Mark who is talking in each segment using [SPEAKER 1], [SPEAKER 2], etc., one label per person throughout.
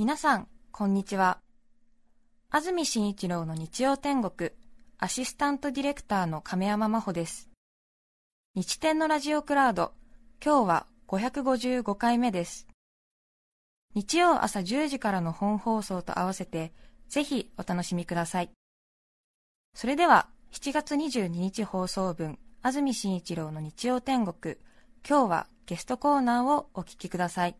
[SPEAKER 1] 皆さん、こんにちは。安住紳一郎の日曜天国、アシスタントディレクターの亀山真帆です。日天のラジオクラウド、今日は555回目です。日曜朝10時からの本放送と合わせて、ぜひお楽しみください。それでは、7月22日放送分、安住紳一郎の日曜天国、今日はゲストコーナーをお聞きください。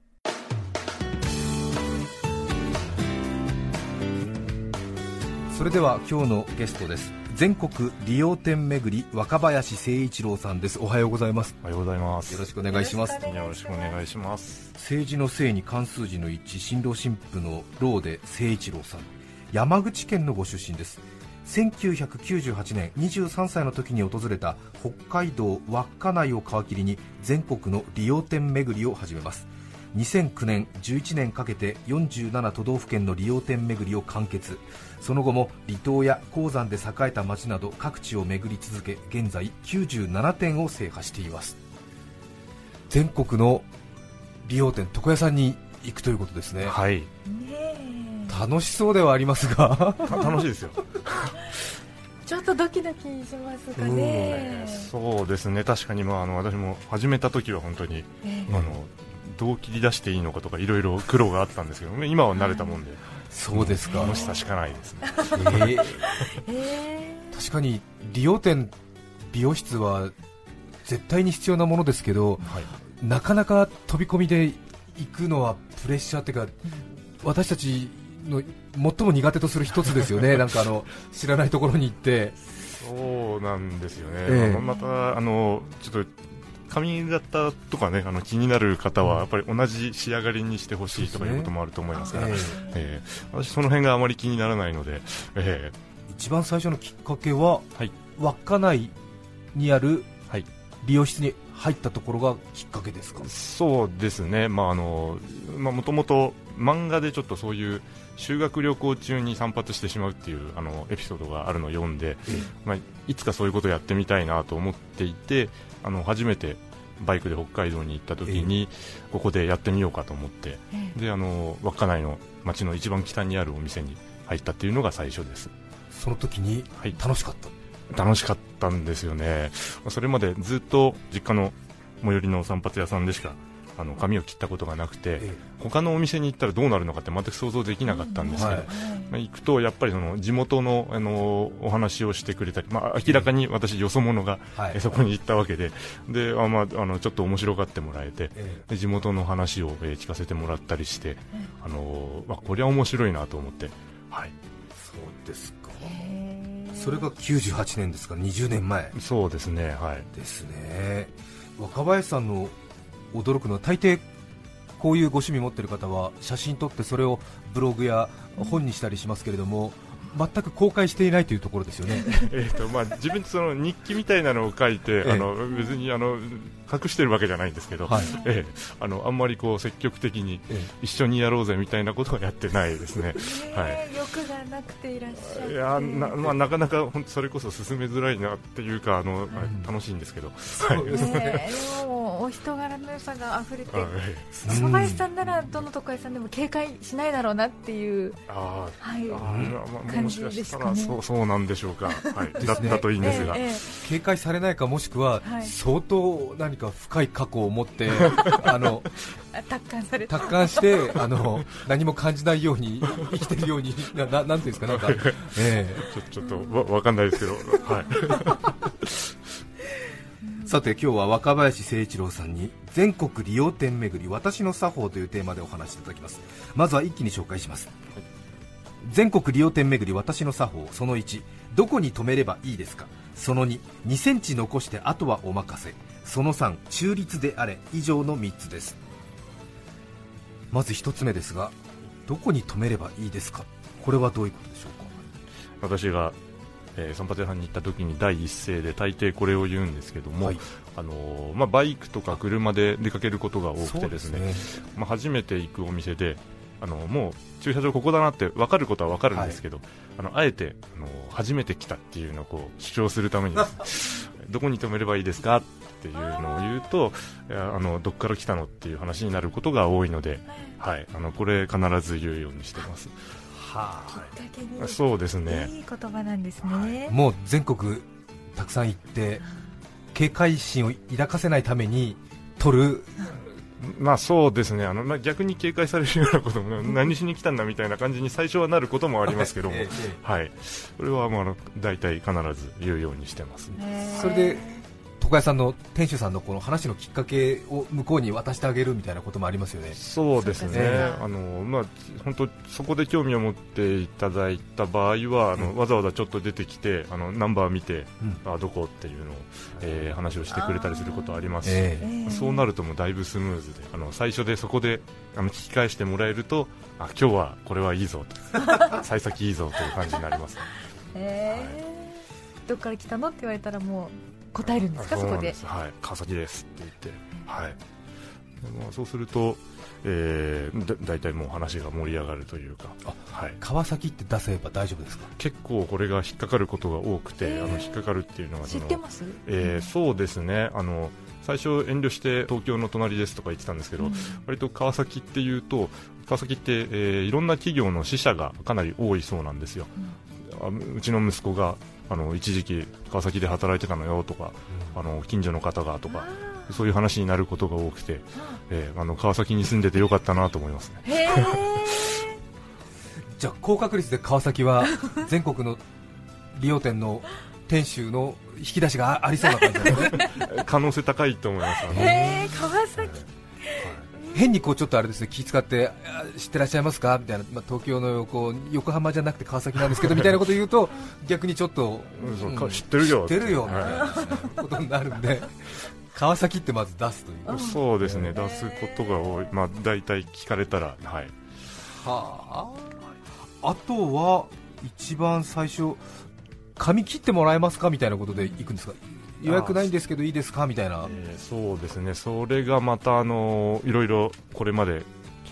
[SPEAKER 2] それでは今日のゲストです。全国利用店巡り若林誠一郎さんです。おはようございます。
[SPEAKER 3] おはようございます。
[SPEAKER 2] よろしくお願いします。
[SPEAKER 3] よろしくお願いします。
[SPEAKER 2] 政治の政に関数字の一新郎新婦の郎で誠一郎さん。山口県のご出身です。1998年23歳の時に訪れた北海道稚内を皮切りに全国の利用店巡りを始めます2009年11年かけて47都道府県の利用店巡りを完結その後も離島や鉱山で栄えた町など各地を巡り続け現在97店を制覇しています全国の利用店床屋さんに行くということですね、
[SPEAKER 3] はい。
[SPEAKER 2] 楽しそうではありますが
[SPEAKER 3] た 楽しいですよ。
[SPEAKER 4] ちょっとドキドキしますかね。
[SPEAKER 3] そうですね。確かにまああの私も始めた時は本当に
[SPEAKER 4] え
[SPEAKER 3] あのどう切り出していいのかとかいろいろ苦労があったんですけどね。今は慣れたもんで
[SPEAKER 2] そうですか、
[SPEAKER 3] 楽しさしかないですね。
[SPEAKER 2] えー
[SPEAKER 4] え
[SPEAKER 2] 確かに利用店美容室は絶対に必要なものですけど
[SPEAKER 3] はい。
[SPEAKER 2] なかなか飛び込みで行くのはプレッシャーっていうか私たちの最も苦手とする一つですよね なんかあの知らないところに行って
[SPEAKER 3] そうなんですよね。
[SPEAKER 2] ええ
[SPEAKER 3] あのまたあのちょっと髪型とかねあの気になる方はやっぱり同じ仕上がりにしてほしいとかいうこともあると思いますから、
[SPEAKER 2] え。
[SPEAKER 3] ええ。私その辺があまり気にならないので、え
[SPEAKER 2] 一番最初のきっかけは、
[SPEAKER 3] はい。
[SPEAKER 2] 稚内にある
[SPEAKER 3] はい。
[SPEAKER 2] 美容室に入ったところがきっかけですか？
[SPEAKER 3] えそうですね。まああのまあもともと漫画でちょっとそういう修学旅行中に散髪してしまうっていうあのエピソードがあるのを読んで、まあ、いつかそういうことをやってみたいなと思っていてあの初めてバイクで北海道に行った時に、ここでやってみようかと思って
[SPEAKER 4] え。
[SPEAKER 3] であの稚内の町の一番北にあるお店に入ったっていうのが最初です。
[SPEAKER 2] その時に
[SPEAKER 3] はい。
[SPEAKER 2] 楽しかった、
[SPEAKER 3] 楽しかったんですよね。まあそれまでずっと実家の最寄りの散髪屋さんでしかあの髪を切ったことがなくて
[SPEAKER 2] え
[SPEAKER 3] 他のお店に行ったらどうなるのかって全く想像できなかったんですけど、
[SPEAKER 2] はい
[SPEAKER 3] まあ、行くとやっぱりその地元のあのお話をしてくれたり、まあ、明らかに私よそ者が
[SPEAKER 2] はい
[SPEAKER 3] えそこに行ったわけでであ、まあ、あのちょっと面白がってもらえて
[SPEAKER 2] え
[SPEAKER 3] で地元の話を、えー聞かせてもらったりして、あのまあ、これは面白いなと思って、はい、
[SPEAKER 2] そうですか。
[SPEAKER 4] え
[SPEAKER 2] それが98年ですか？ら20年前。
[SPEAKER 3] そうですね、はい、
[SPEAKER 2] ですね。若林さんの驚くのは大抵こういうご趣味持ってる方は写真撮ってそれをブログや本にしたりしますけれども全く公開していないというところですよね。
[SPEAKER 3] えーとまあ、自分その日記みたいなのを書いて、
[SPEAKER 2] ええ。
[SPEAKER 3] あの別にあの隠してるわけじゃないんですけど、
[SPEAKER 2] はい。
[SPEAKER 3] ええ。あのあんまりこう積極的に
[SPEAKER 2] え
[SPEAKER 3] 一緒にやろうぜみたいなことはやってないですね。はい。
[SPEAKER 4] え欲がなくていらっしゃって。
[SPEAKER 3] いやな,、まあ、なかなか本当それこそ進めづらいなっていうかあの、
[SPEAKER 2] ん。
[SPEAKER 3] 楽しいんですけど、
[SPEAKER 2] そうですね。
[SPEAKER 4] ねえでもお人柄の良さが溢れて
[SPEAKER 3] はい、
[SPEAKER 4] 若林さんならどの床屋さんでも警戒しないだろうなっていう、
[SPEAKER 3] あー。
[SPEAKER 4] はい、
[SPEAKER 3] あー、まあ、
[SPEAKER 4] 感
[SPEAKER 3] もしかした
[SPEAKER 4] じですからね。
[SPEAKER 3] そうそうなんでしょうか、はい、だったといいんですが、
[SPEAKER 4] えええ
[SPEAKER 2] 警戒されないかもしくは
[SPEAKER 4] はい
[SPEAKER 2] 相当何か深い過去を持って あの
[SPEAKER 4] え達観された。
[SPEAKER 2] 達観してあの何も感じないように生きてるようになななんていうんですかなんか、え
[SPEAKER 3] ちょちょっとわわかんないですけど、はい、
[SPEAKER 2] え さて今日は若林誠一郎さんに全国利用店巡り私の作法というテーマでお話しいただきます。まずは一気に紹介します、全国利用店巡り私の作法その1どこに止めればいいですか？その22センチ残してあとはお任せ。その3中立であれ。以上の3つです。まず1つ目ですがどこに止めればいいですか？これはどういうことでしょうか？
[SPEAKER 3] 私が、えー散髪屋さんに行った時に第一声で大抵これを言うんですけども、
[SPEAKER 2] はい。
[SPEAKER 3] あのーまあ、バイクとか車で出かけることが多くてですすね
[SPEAKER 2] ね。
[SPEAKER 3] まあ、初めて行くお店であのもう駐車場ここだなって分かることは分かるんですけど、あのあえてあの初めて来たっていうのをこう主張するために どこに止めればいいですかっていうのを言うとあのどっから来たのっていう話になることが多いので、はい、あのこれ必ず言うようにしてます。
[SPEAKER 2] は
[SPEAKER 4] きっかけに
[SPEAKER 3] そうですね。
[SPEAKER 4] いい言葉なんですね、
[SPEAKER 2] もう全国たくさん行って警戒心を抱かせないために取る
[SPEAKER 3] まあそうですね。あの、まあ、逆に警戒されるようなことも 何しに来たんだみたいな感じに最初はなることもありますけども、はい、それはもうあの大体必ず言うようにしてます、
[SPEAKER 2] それで床屋さんの店主さんのこの話のきっかけを向こうに渡してあげるみたいなこともありますよね。
[SPEAKER 3] そうですね、あのまあ、本当、そこで興味を持っていただいた場合は、あのわざわざちょっと出てきて、あのナンバー見て、
[SPEAKER 2] うん。
[SPEAKER 3] あどこっていうのを、えー話をしてくれたりすることはあります。し、
[SPEAKER 2] え。
[SPEAKER 4] えー
[SPEAKER 3] そうなるともうだいぶスムーズで、あの最初でそこであの聞き返してもらえると、あ今日はこれはいいぞと、幸先いいぞという感じになります。
[SPEAKER 4] へーどっから来たのって言われたらもう答えるんですか
[SPEAKER 3] あ
[SPEAKER 4] そこで
[SPEAKER 3] うなんす。はい、川崎ですって言って、はい、でまあ、そうすると、えー、だ大体もう話が盛り上がるというか、はい、
[SPEAKER 2] 川崎って出せば大丈夫ですか？
[SPEAKER 3] 結構これが引っかかることが多くて、
[SPEAKER 4] えー。
[SPEAKER 3] あの引っかかるっていうのが
[SPEAKER 4] 知ってます？
[SPEAKER 3] えーそうですね。あの最初遠慮して東京の隣ですとか言ってたんですけど、
[SPEAKER 4] うん。
[SPEAKER 3] 割と川崎っていうと川崎って、えーいろんな企業の支社がかなり多いそうなんですよ、あうちの息子があの一時期川崎で働いてたのよとか、あの近所の方がとかそういう話になることが多くて、えーあの川崎に住んでてよかったなと思いますね。
[SPEAKER 2] じゃあ高確率で川崎は全国の利用店の店主の引き出しがありそうな感じなんですね。
[SPEAKER 3] 可能性高いと思います。
[SPEAKER 4] 川崎
[SPEAKER 2] 変にこうちょっとあれですね気使ってあ知ってらっしゃいますか？みたいな、まあ、東京のこう横浜じゃなくて川崎なんですけど みたいなこと言うと逆にちょっと、
[SPEAKER 3] うん知ってるよ
[SPEAKER 2] 知ってるよみたい
[SPEAKER 3] は
[SPEAKER 2] なことになるんで川崎ってまず出すという。
[SPEAKER 3] いそうですね出すことが多い、まあ、大体聞かれたら、はい、
[SPEAKER 2] はあ。あとは一番最初髪切ってもらえますか？みたいなことで行くんですか？予約ないんですけどいいですか？みたいな。
[SPEAKER 3] えーそうですね。それがまたあのいろいろこれまで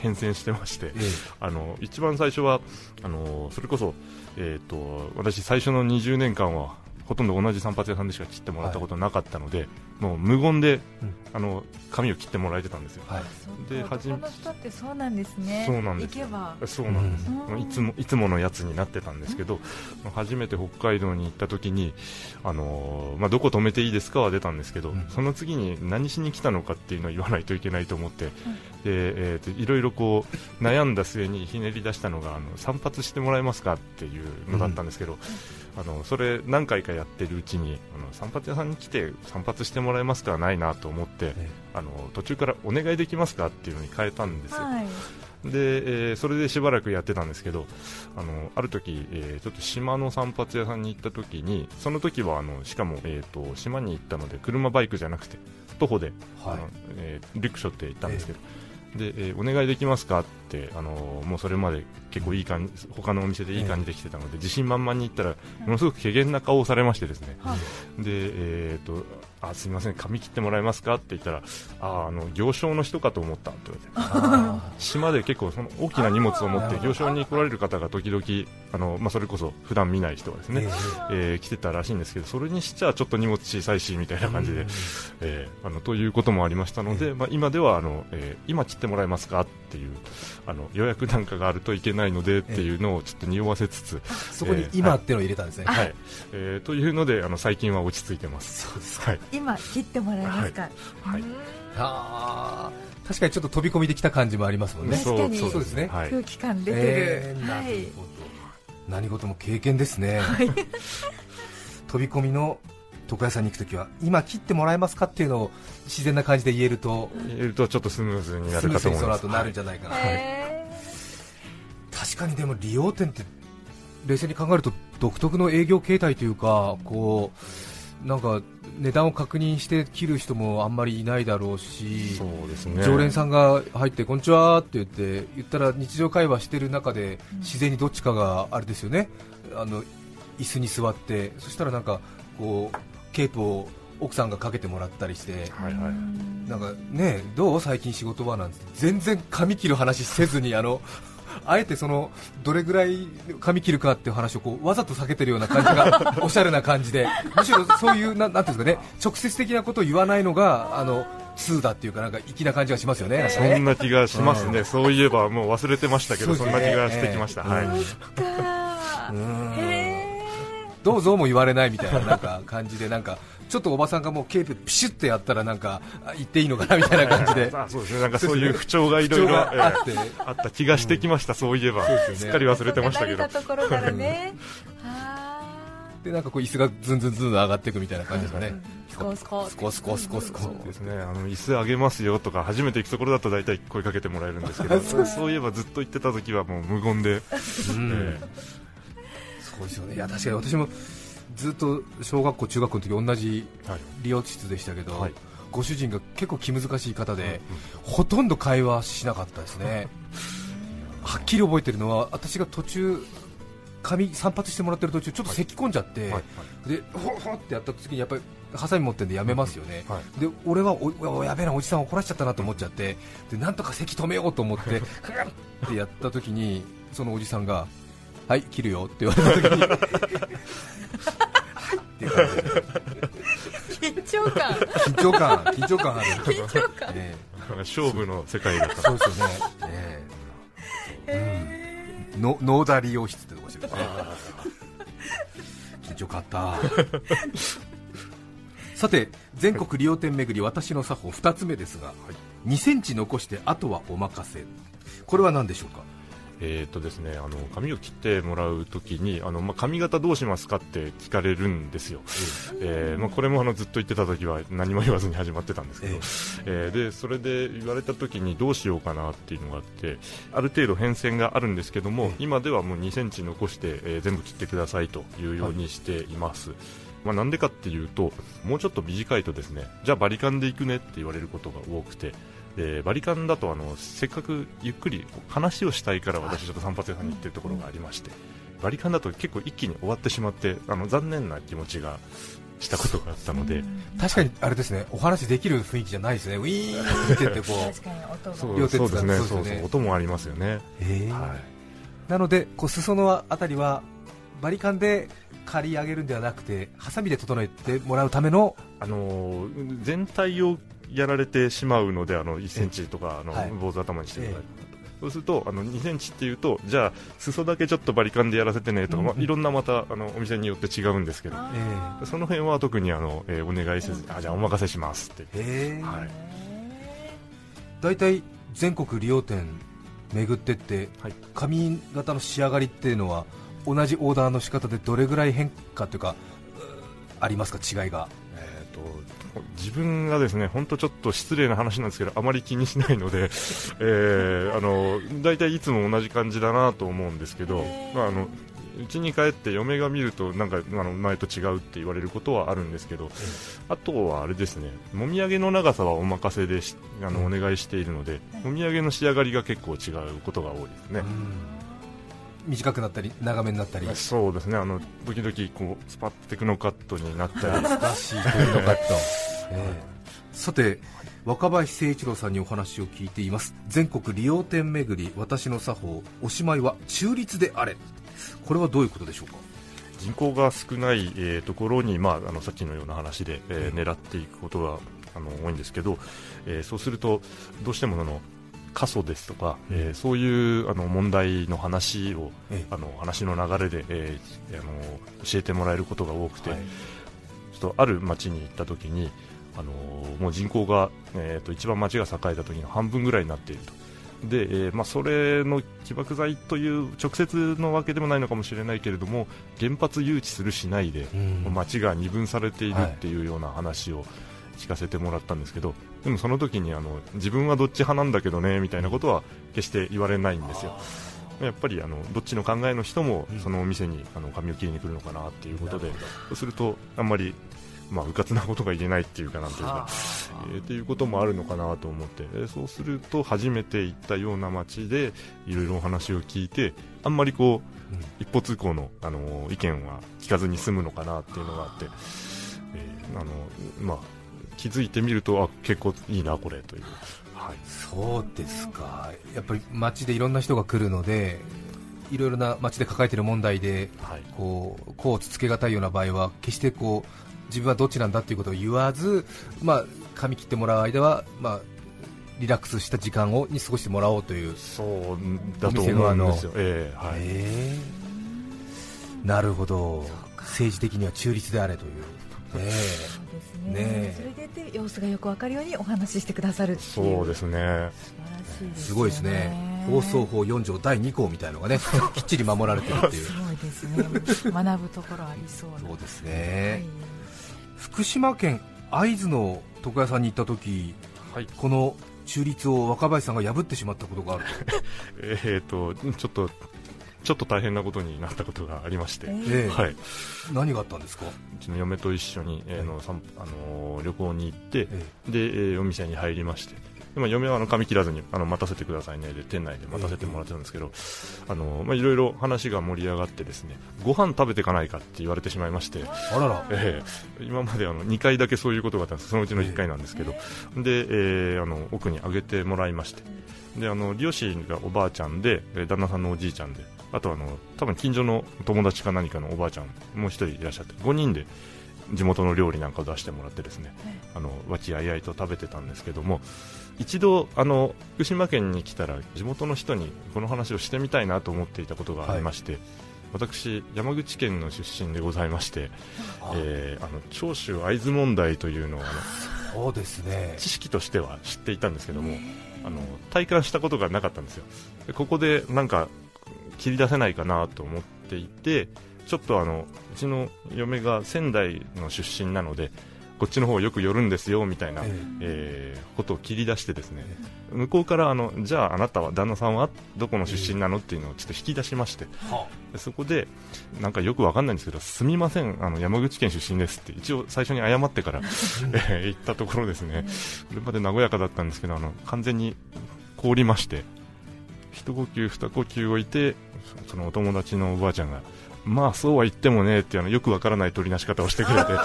[SPEAKER 3] 変遷してまして
[SPEAKER 2] え
[SPEAKER 3] あの一番最初はあのそれこそ、えー、と私最初の20年間はほとんど同じ散髪屋さんでしか切ってもらったことなかったので、もう無言で、
[SPEAKER 2] うん。
[SPEAKER 3] あの髪を切ってもらえてたんですよ。
[SPEAKER 2] えはい。
[SPEAKER 3] で
[SPEAKER 4] 男
[SPEAKER 3] 初め
[SPEAKER 4] の人ってそうなんですね。
[SPEAKER 3] そうなんです
[SPEAKER 4] 行けば。
[SPEAKER 3] そうなんです、
[SPEAKER 4] うん。
[SPEAKER 3] いつもいつものやつになってたんですけど、初めて北海道に行った時に、あのーまあ、どこ止めていいですかは出たんですけど、
[SPEAKER 2] うん。
[SPEAKER 3] その次に何しに来たのかっていうのを言わないといけないと思って、でえーといろいろこう悩んだ末にひねり出したのがあの散髪してもらえますかっていうのだったんですけど、あのそれ何回かやってるうちにあの散髪屋さんに来て散髪してもらえますかはないなと思って、
[SPEAKER 2] え
[SPEAKER 3] あの途中からお願いできますかっていうのに変えたんですよ。
[SPEAKER 4] はい。
[SPEAKER 3] で、えーそれでしばらくやってたんですけどあのある時、えーちょっと島の散髪屋さんに行った時にその時はあのしかも、えー、と島に行ったので車バイクじゃなくて徒歩で、
[SPEAKER 2] はい。
[SPEAKER 3] あのえーリュック背負って行ったんですけど、でえーお願いできますかってあのもうそれまで結構いい感じ他のお店でいい感じで来てたので、自信満々に行ったらものすごく怪げな顔をされましてですね、
[SPEAKER 4] はい。
[SPEAKER 3] で、えー、とあすみません髪切ってもらえますかって言ったらああの行商の人かと思ったって言われて
[SPEAKER 2] あ
[SPEAKER 3] 島で結構その大きな荷物を持って行商に来られる方が時々あの、まあ、それこそ普段見ない人がです
[SPEAKER 2] ー
[SPEAKER 3] ね、えー来てたらしいんですけどそれにしちゃちょっと荷物小さいしみたいな感じで、えーあのということもありましたので、まあ、今ではあの、えー今切ってもらえますかっていうあの予約なんかがあるといけないのでっていうのをちょっと匂わせつつ、
[SPEAKER 2] そこに今っていうのを入れたんですね、
[SPEAKER 3] はい。えーというのであの最近は落ち着いてます。
[SPEAKER 2] そうです
[SPEAKER 3] はい。
[SPEAKER 4] 今切ってもらえますか？
[SPEAKER 3] はい。
[SPEAKER 4] うん。
[SPEAKER 2] あー。確かにちょっと飛び込みできた感じもありますもんね。
[SPEAKER 4] 確かに。
[SPEAKER 2] そうですね。
[SPEAKER 3] はい。
[SPEAKER 4] 空気感出てる。
[SPEAKER 2] えーな
[SPEAKER 4] はい
[SPEAKER 2] るほど。何事も経験ですね、飛び込みの床屋さんに行くときは今切ってもらえますかっていうのを自然な感じで言えると
[SPEAKER 3] 言えるとちょっとスムーズになる
[SPEAKER 2] スムーズに
[SPEAKER 3] かと思います。
[SPEAKER 2] その後なるんじゃないかな、
[SPEAKER 4] へ
[SPEAKER 2] 確かにでも利用店って冷静に考えると独特の営業形態というかこうなんか値段を確認して切る人もあんまりいないだろうし
[SPEAKER 3] ね。
[SPEAKER 2] 常連さんが入ってこんにちはって言って言ったら日常会話してる中で自然にどっちかがあれですよね。あの椅子に座ってそしたらなんかこうケープを奥さんがかけてもらったりして
[SPEAKER 3] はいはい。
[SPEAKER 2] なんかねどう？最近仕事は？なんて全然髪切る話せずにあのあえてそのどれぐらい髪切るかっていう話をこうわざと避けてるような感じが おしゃれな感じで。むしろそういうななんていうんですかね直接的なことを言わないのがあの2だっていうかなんか粋な感じがしますよね。
[SPEAKER 3] そんな気がしますね、
[SPEAKER 2] うん。
[SPEAKER 3] そういえばもう忘れてましたけど、
[SPEAKER 2] そ
[SPEAKER 3] んな気がしてきました、
[SPEAKER 2] ええ。
[SPEAKER 3] はい、
[SPEAKER 2] どうぞも言われないみたいななんか感じでなんかちょっとおばさんがもうケープピシュってやったらなんかあ言っていいのかなみたいな感じで。
[SPEAKER 3] あ そうですね、なんかそういう不調がいろいろ
[SPEAKER 2] あって。
[SPEAKER 3] あった気がしてきました、そういえば、
[SPEAKER 2] そうですよね。
[SPEAKER 3] すっかり忘れてましたけど。
[SPEAKER 2] でなんかこう椅子がずんずんずん上がっていくみたいな感じですかね。
[SPEAKER 4] ースコスコ
[SPEAKER 2] スコスコスコスコ
[SPEAKER 3] ですね、あの椅子あげますよとか、初めて行くところだと大体声かけてもらえるんですけど、そういえばずっと言ってた時はもう無言で、
[SPEAKER 2] うん
[SPEAKER 3] え
[SPEAKER 2] そうですよね。いや確かに私もずっと小学校、中学校の時同じ
[SPEAKER 3] えはい。
[SPEAKER 2] 理容室でしたけど、
[SPEAKER 3] はい。
[SPEAKER 2] ご主人が結構気難しい方で、ほとんど会話しなかったですね、はっきり覚えてるのは、私が途中、髪散髪してもらってる途中、ちょっと咳き込んじゃって、
[SPEAKER 3] はい。
[SPEAKER 2] でほほってやった時にやっぱりハサミ持ってんでやめますよね、
[SPEAKER 3] はい。
[SPEAKER 2] で俺はおおやべえな、おじさん怒らしちゃったなと思っちゃって、でなんとか咳止めようと思って、ふんってやった時に、そのおじさんが、はい、切るよって言われた時に、はい。ってい。う感じで。
[SPEAKER 4] 緊張感
[SPEAKER 2] 緊張感、緊張感ある。
[SPEAKER 4] 緊張感
[SPEAKER 2] え
[SPEAKER 3] 勝負の世界だった
[SPEAKER 2] そうですよね。ええうんのノーダ理容室ってとこですよね。緊張感あった。さて、全国利用店巡り、私の作法2つ目ですが、2センチ残して、あとはお任せ。これは何でしょうか
[SPEAKER 3] えーとですね、あの髪を切ってもらうときにあの、まあ、髪型どうしますかって聞かれるんですよ、えーまあ、これもあのずっと言ってたときは何も言わずに始まってたんですけど、
[SPEAKER 2] え
[SPEAKER 3] え。ーでそれで言われたときにどうしようかなっていうのがあってある程度変遷があるんですけども、
[SPEAKER 2] ええ。
[SPEAKER 3] 今ではもう2センチ残して、えー全部切ってくださいというようにしています。まあ、なんでかっていうともうちょっと短いとですねじゃあバリカンで行くねって言われることが多くてでバリカンだとあのせっかくゆっくり話をしたいから私ちょっと散髪屋さんに行ってるところがありましてバリカンだと結構一気に終わってしまってあの残念な気持ちがしたことがあったので、
[SPEAKER 2] 確かにあれですね、お話できる雰囲気じゃないですね。ウィーンって言ってこう。
[SPEAKER 3] そう
[SPEAKER 2] 両手
[SPEAKER 3] そうですね
[SPEAKER 2] そうですね。
[SPEAKER 3] そうそう音もありますよね、
[SPEAKER 2] ええ
[SPEAKER 3] はい。
[SPEAKER 2] なのでこう裾のあたりはバリカンで刈り上げるんではなくてハサミで整えてもらうための
[SPEAKER 3] あのー全体をやられてしまうのであの1センチとかあの、
[SPEAKER 2] はい。
[SPEAKER 3] 坊主頭にしてください、そうするとあの2センチっていうとじゃあ裾だけちょっとバリカンでやらせてねとか、まあ、いろんなまたあのお店によって違うんですけど
[SPEAKER 2] え
[SPEAKER 3] その辺は特にあの、えーお願いせずあじゃあお任せしますって、はい。
[SPEAKER 2] 大体全国利用店巡ってって、
[SPEAKER 3] はい。
[SPEAKER 2] 髪型の仕上がりっていうのは同じオーダーの仕方でどれぐらい変化というかうありますか？違いが。
[SPEAKER 3] えーと自分がですね本当ちょっと失礼な話なんですけどあまり気にしないので、えーあの大体いつも同じ感じだなと思うんですけど、まあ、あの家に帰って嫁が見るとなんかあの前と違うって言われることはあるんですけど、あとはあれですねもみあげの長さはお任せでしあのお願いしているのでもみあげの仕上がりが結構違うことが多いですね。
[SPEAKER 2] 短くなったり長めになったり。
[SPEAKER 3] そうですね。あの時々こうスパッテクノカットになったり。
[SPEAKER 2] 懐かしいというのかと、ええ。さて若林誠一郎さんにお話を聞いています。全国利用店巡り私の作法おしまいは中立であれ。これはどういうことでしょうか？
[SPEAKER 3] 人口が少ない、えーところに、まあ、あのさっきのような話で、えー
[SPEAKER 2] ええ
[SPEAKER 3] 狙っていくことがあの多いんですけど、えーそうするとどうしてもあの過疎ですとか、えーそういうあの問題の話を
[SPEAKER 2] ええ。
[SPEAKER 3] あの話の流れで、えーあの教えてもらえることが多くて、
[SPEAKER 2] はい。
[SPEAKER 3] ちょっとある町に行った時にあのもう人口が、えー、と一番町が栄えた時の半分ぐらいになっていると。でえーまあ、それの起爆剤という直接のわけでもないのかもしれないけれども原発誘致するしないで、
[SPEAKER 2] うん。
[SPEAKER 3] 町が二分されているっていうような話を聞かせてもらったんですけど、でもその時にあの自分はどっち派なんだけどねみたいなことは決して言われないんですよ。やっぱりあのどっちの考えの人もそのお店にあの髪を切りに来るのかなっていうことで、そうするとあんまりまあうかつなことが言えないっていうかなんていうか、えーっていうこともあるのかなと思って、えーそうすると初めて行ったような街でいろいろお話を聞いてあんまりこう、
[SPEAKER 2] うん。
[SPEAKER 3] 一方通行の、あのー意見は聞かずに済むのかなっていうのがあって、えーあのまあ、気づいてみるとあ結構いいなこれという、ははい。
[SPEAKER 2] そうですか。やっぱり街でいろんな人が来るのでいろいろな街で抱えている問題で
[SPEAKER 3] はい。
[SPEAKER 2] こうこうつつけがたいような場合は決してこう自分はどっちなんだということを言わず、まあ、髪切ってもらう間は、まあ、リラックスした時間をに過ごしてもらおうという、
[SPEAKER 3] そうだと思うんですよ、ええはい。
[SPEAKER 2] え。ーなるほど。政治的には中立であれという、え
[SPEAKER 4] ねそれで様子がよくわかるようにお話ししてくださるっていう。
[SPEAKER 3] そうですね、
[SPEAKER 4] 素晴らしいです
[SPEAKER 2] すごいですね、放送法4条第2項みたいのがねきっちり守られてるっていう。
[SPEAKER 4] す、ごいですね。学ぶところありそうな。
[SPEAKER 2] そうです
[SPEAKER 4] はい。
[SPEAKER 2] ね、福島県会津の床屋さんに行った時
[SPEAKER 3] はい。
[SPEAKER 2] この中立を若林さんが破ってしまったことがある
[SPEAKER 3] えー、とちょっとちょっと大変なことになったことがありまして、
[SPEAKER 4] えー。
[SPEAKER 3] はい、
[SPEAKER 2] 何があったんですか、
[SPEAKER 3] うちの嫁と一緒に、えーの散あのー旅行に行って、
[SPEAKER 2] え
[SPEAKER 3] で、えーお店に入りまして、でまあ、嫁はあの髪切らずにあの待たせてくださいね。で店内で待たせてもらってたんですけど、あのまあいろいろ話が盛り上がってですねご飯食べていかないかって言われてしまいまして、
[SPEAKER 2] あらら、
[SPEAKER 3] ええ。今まであの2回だけそういうことがあったんです。そのうちの1回なんですけど、で、えーあの奥にあげてもらいまして。であの両親がおばあちゃんでえー旦那さんのおじいちゃんであとあの多分近所の友達か何かのおばあちゃんもう1人いらっしゃって5人で地元の料理なんかを出してもらってですねあの和気あいあいと食べてたんですけども一度あの福島県に来たら地元の人にこの話をしてみたいなと思っていたことがありまして、私山口県の出身でございまして
[SPEAKER 2] あ
[SPEAKER 3] えーあの長州会津問題というのをあの
[SPEAKER 2] そうですね、
[SPEAKER 3] 知識としては知っていたんですけどもあの体感したことがなかったんですよ。でここでなんか切り出せないかなと思っていてちょっとあのうちの嫁が仙台の出身なのでこっちの方よく寄るんですよみたいな、
[SPEAKER 2] え
[SPEAKER 3] え。ーことを切り出してですね向こうからあのじゃああなたは旦那さんはどこの出身なのっていうのをちょっと引き出しましてそこでなんかよくわかんないんですけどすみませんあの山口県出身ですって一応最初に謝ってから、えー言ったところですね。それまで和やかだったんですけどあの完全に凍りまして一呼吸二呼吸置いてそそのお友達のおばあちゃんがまあそうは言ってもねっていうあのよくわからない取りなし方をしてくれて。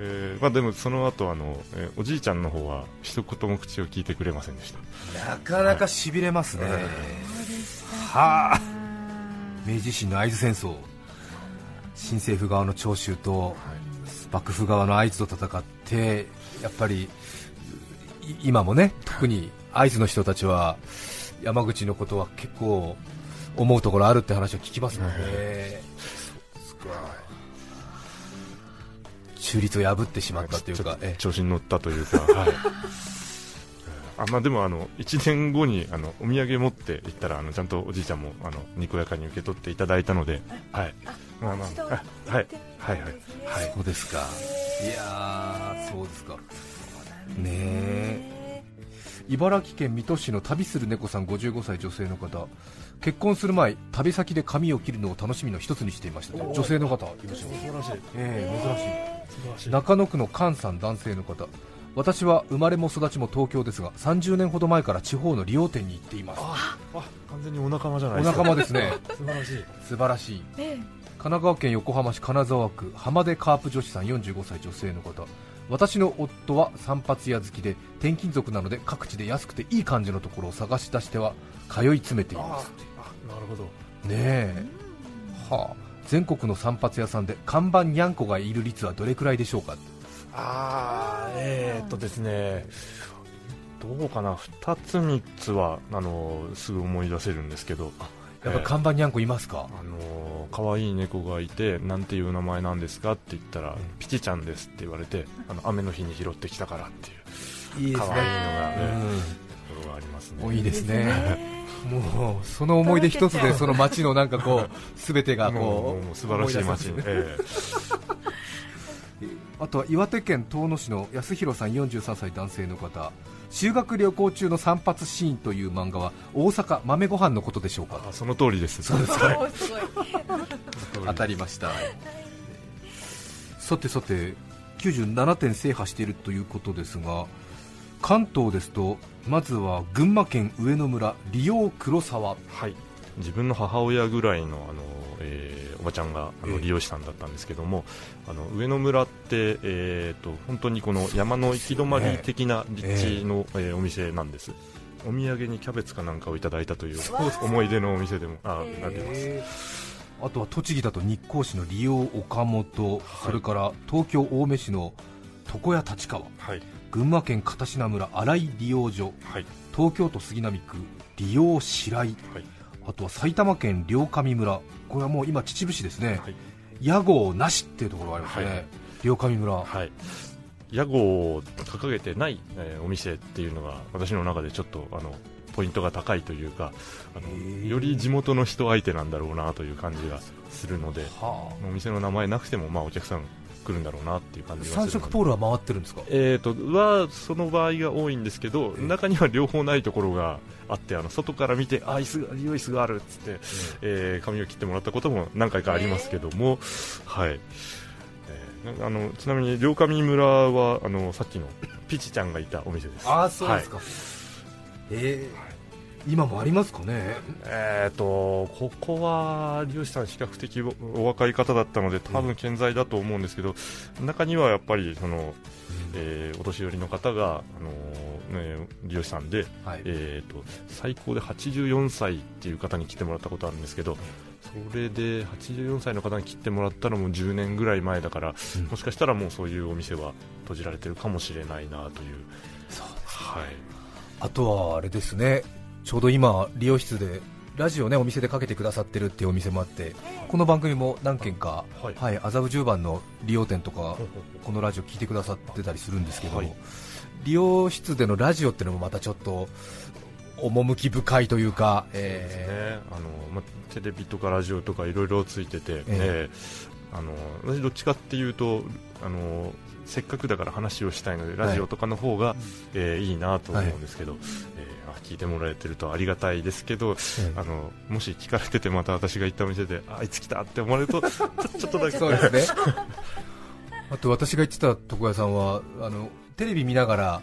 [SPEAKER 3] えーまあ、でもその後あの、えーおじいちゃんの方は一言も口を聞いてくれませんでした。
[SPEAKER 2] なかなかしびれますね、
[SPEAKER 3] はい。
[SPEAKER 2] はあ。明治維新の会津戦争。新政府側の長州と幕府側の会津と戦ってやっぱりい今もね特に会津の人たちは山口のことは結構思うところあるって話を聞きますもんね、中立を破ってしまったというかえ
[SPEAKER 3] 調子に乗ったというか、はい。あまあ、でもあの1年後にあのお土産持って行ったらあのちゃんとおじいちゃんもあのにこやかに受け取っていただいたので、はい。まあまあ、あはい。はいはい。はい。
[SPEAKER 2] そうですか。いやーそうですかねえ。茨城県水戸市の旅する猫さん55歳女性の方。結婚する前旅先で髪を切るのを楽しみの一つにしていました女性の方いました
[SPEAKER 3] 素晴らしい。
[SPEAKER 2] ええ珍しい。
[SPEAKER 3] 素晴らしい。
[SPEAKER 2] 中野区の菅さん男性の方。私は生まれも育ちも東京ですが30年ほど前から地方の理容店に行っています。
[SPEAKER 3] ああ完全にお仲間じゃな
[SPEAKER 2] お
[SPEAKER 3] いですか。
[SPEAKER 2] 仲間ですね。
[SPEAKER 3] 素晴らしい。
[SPEAKER 2] 素晴らしい。
[SPEAKER 4] え。
[SPEAKER 2] 神奈川県横浜市金沢区浜出カープ女子さん45歳女性の方私の夫は散髪屋好きで転勤族なので各地で安くていい感じのところを探し出しては通い詰めています。
[SPEAKER 3] あなるほど。
[SPEAKER 2] ねえ。はあ全国の散髪屋さんで看板にゃんこがいる率はどれくらいでしょうか？
[SPEAKER 3] あーえー、っとですね。どうかな。2つ3つはあのすぐ思い出せるんですけど
[SPEAKER 2] やっぱ看板にゃんこいますか、
[SPEAKER 3] あの可愛い猫がいてなんていう名前なんですかって言ったら、
[SPEAKER 2] ん。
[SPEAKER 3] ピチちゃんですって言われてあの雨の日に拾ってきたからっていう
[SPEAKER 2] いい
[SPEAKER 3] 可愛いのが、ね
[SPEAKER 2] うん。
[SPEAKER 3] ところがありますね。
[SPEAKER 2] もういいですね。もうその思い出一つで その街のなんかこう全てがこ
[SPEAKER 3] もうもう素晴らしい街。に、
[SPEAKER 2] あとは岩手県遠野市の安弘さん43歳男性の方修学旅行中の散髪シーンという漫画は大阪豆ご飯のことでしょうか？
[SPEAKER 3] その通りです。
[SPEAKER 2] そうですか
[SPEAKER 4] おすごい。
[SPEAKER 2] 当たりました。さてさて97点制覇しているということですが関東ですとまずは群馬県上野村利用黒沢。
[SPEAKER 3] はい自分の母親ぐらいのあの、えーおばちゃんがあの
[SPEAKER 2] ええ。
[SPEAKER 3] 利用師さんだったんですけども、あの上野村って、えー、と本当にこの山の行き止まり的な立地の、えーお店なんです。お土産にキャベツかなんかをいただいたという思い出のお店でもあなってます、
[SPEAKER 2] えーあとは栃木だと日光市の利用岡本、それから東京青梅市の床屋立川
[SPEAKER 3] はい。
[SPEAKER 2] 群馬県片品村新井利用所
[SPEAKER 3] はい。
[SPEAKER 2] 東京都杉並区利用白井。
[SPEAKER 3] はい
[SPEAKER 2] あとは埼玉県両上村。これはもう今秩父市ですね、
[SPEAKER 3] はい。
[SPEAKER 2] 屋号なしっていうところがありますね、
[SPEAKER 3] はい。
[SPEAKER 2] 両上村、
[SPEAKER 3] はい。屋号を掲げてない、えーお店っていうのが私の中でちょっとあのポイントが高いというかあのより地元の人相手なんだろうなという感じがするので
[SPEAKER 2] は
[SPEAKER 3] お店の名前なくても、まあ、お客さん来るんだろうなっていう感
[SPEAKER 2] あ、
[SPEAKER 3] じがする。ので
[SPEAKER 2] 三色ポールは回ってるんですか？
[SPEAKER 3] えー、とはその場合が多いんですけど、
[SPEAKER 2] ええ
[SPEAKER 3] 中には両方ないところがあってあの外から見てあ椅子が利用椅子があるっつって、えー髪を切ってもらったことも何回かありますけども、はい。えーなあのちなみに両上村はあのさっきのピチちゃんがいたお店です。
[SPEAKER 2] ああそうですか、えー今もありますかね？
[SPEAKER 3] えー、とここは漁師さん比較的おお若い方だったので多分健在だと思うんですけど、中にはやっぱりその、えーお年寄りの方が、あのーね、漁師さんで、
[SPEAKER 2] はい。
[SPEAKER 3] えー、と最高で84歳っていう方に来てもらったことあるんですけどそれで84歳の方に切ってもらったのも10年ぐらい前だから、
[SPEAKER 2] うん。
[SPEAKER 3] もしかしたらもうそういうお店は閉じられてるかもしれないなという。
[SPEAKER 2] そう
[SPEAKER 3] はい。
[SPEAKER 2] あとはあれですねちょうど今理容室でラジオねお店でかけてくださってるっていうお店もあってこの番組も何件か
[SPEAKER 3] はい。
[SPEAKER 2] はい麻布十番の利用店とかこのラジオ聞いてくださってたりするんですけど、
[SPEAKER 3] はい。
[SPEAKER 2] 利用室でのラジオっていうのもまたちょっと趣深いというか、え
[SPEAKER 3] ね。あのま、テレビとかラジオとかいろいろついてて、
[SPEAKER 2] え
[SPEAKER 3] え。あの私どっちかっていうとあのせっかくだから話をしたいのでラジオとかの方が、えーいいなと思うんですけど、えーあ聞いてもらえてるとありがたいですけど、
[SPEAKER 2] え
[SPEAKER 3] あのもし聞かれててまた私が行ったお店であいつ来たって思われるとちょ ちょっとだけ
[SPEAKER 2] そうですね。あと私が言ってた床屋さんはあのテレビ見ながら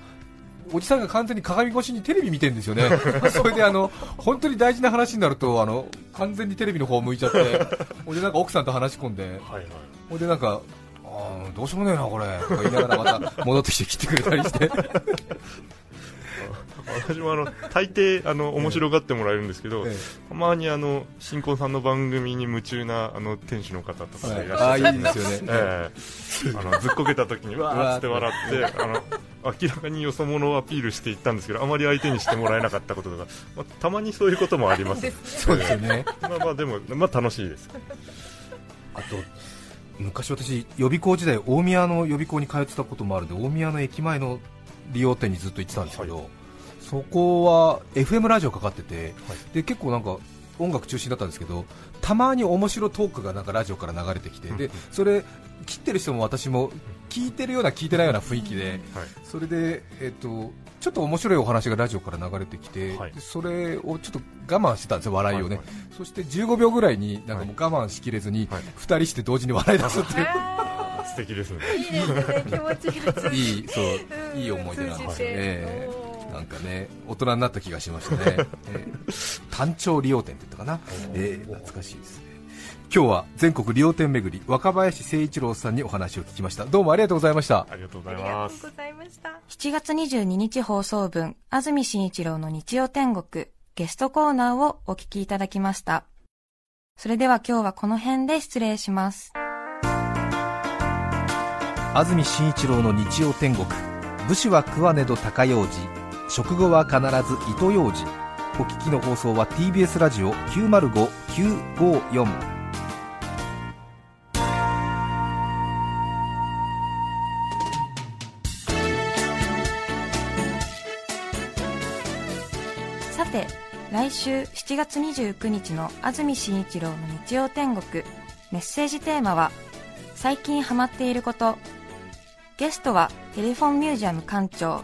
[SPEAKER 2] おじさんが完全に鏡越しにテレビ見てるんですよね、それであの本当に大事な話になるとあの完全にテレビの方向いちゃって、ほんでなんか奥さんと話し込んで、
[SPEAKER 3] はいはい
[SPEAKER 2] でなんか、あーどうしようもねえな、これとか言いながらまた戻ってきて切ってくれたりして、
[SPEAKER 3] 私もあの大抵あの面白がってもらえるんですけど、
[SPEAKER 2] え
[SPEAKER 3] たまにあの新婚さんの番組に夢中なあの店主の方とかがいらっし
[SPEAKER 2] ああ
[SPEAKER 3] ゃって、
[SPEAKER 2] いいですよね、
[SPEAKER 3] ええ。あのずっこけた時にわーって笑って あの明らかによそ者をアピールしていったんですけどあまり相手にしてもらえなかったこととか、まあ、たまにそういうこともあります。
[SPEAKER 2] そうですよね。
[SPEAKER 3] まあまあでも、まあ、楽しいです。
[SPEAKER 2] あと昔私予備校時代大宮の予備校に通ってたこともあるんで大宮の駅前の利用店にずっと行ってたんですけど、そこは FM ラジオかかってて、で結構なんか音楽中心だったんですけどたまに面白トークがなんかラジオから流れてきて、でそれ切ってる人も私も聞いてるような聞いてないような雰囲気で、
[SPEAKER 3] はい。
[SPEAKER 2] それで、えっとちょっと面白いお話がラジオから流れてきて、
[SPEAKER 3] はい。
[SPEAKER 2] でそれをちょっと我慢してたんですよ、笑いをね、
[SPEAKER 3] はいはい。
[SPEAKER 2] そして15秒ぐらいになんかもう我慢しきれずに、
[SPEAKER 3] はい。
[SPEAKER 2] 2人して同時に笑い出すっていう、
[SPEAKER 4] あ
[SPEAKER 3] 素敵ですね。
[SPEAKER 4] ーいいですね。気持ちが
[SPEAKER 2] い。いそう
[SPEAKER 4] うん。
[SPEAKER 2] いい思い出なんですよね、なんかね大人になった気がしましたね、えー単調利用店って言ったかな、えー懐かしいですね。今日は全国利用店巡り若林誠一郎さんにお話を聞きました。どうもありがとうございました。
[SPEAKER 3] ありがとうございます
[SPEAKER 4] がとうございました。
[SPEAKER 1] 7月22日放送分、安住紳一郎の日曜天国、ゲストコーナーをお聞きいただきました。それでは今日はこの辺で失礼します。
[SPEAKER 2] 安住紳一郎の日曜天国武士は食わねど高用事食後は必ず糸用事お聞きの放送は TBS ラジオ905954
[SPEAKER 1] さて、来週7月29日の安住紳一郎の日曜天国、メッセージテーマは、最近ハマっていること。ゲストはテレフォンミュージアム館長、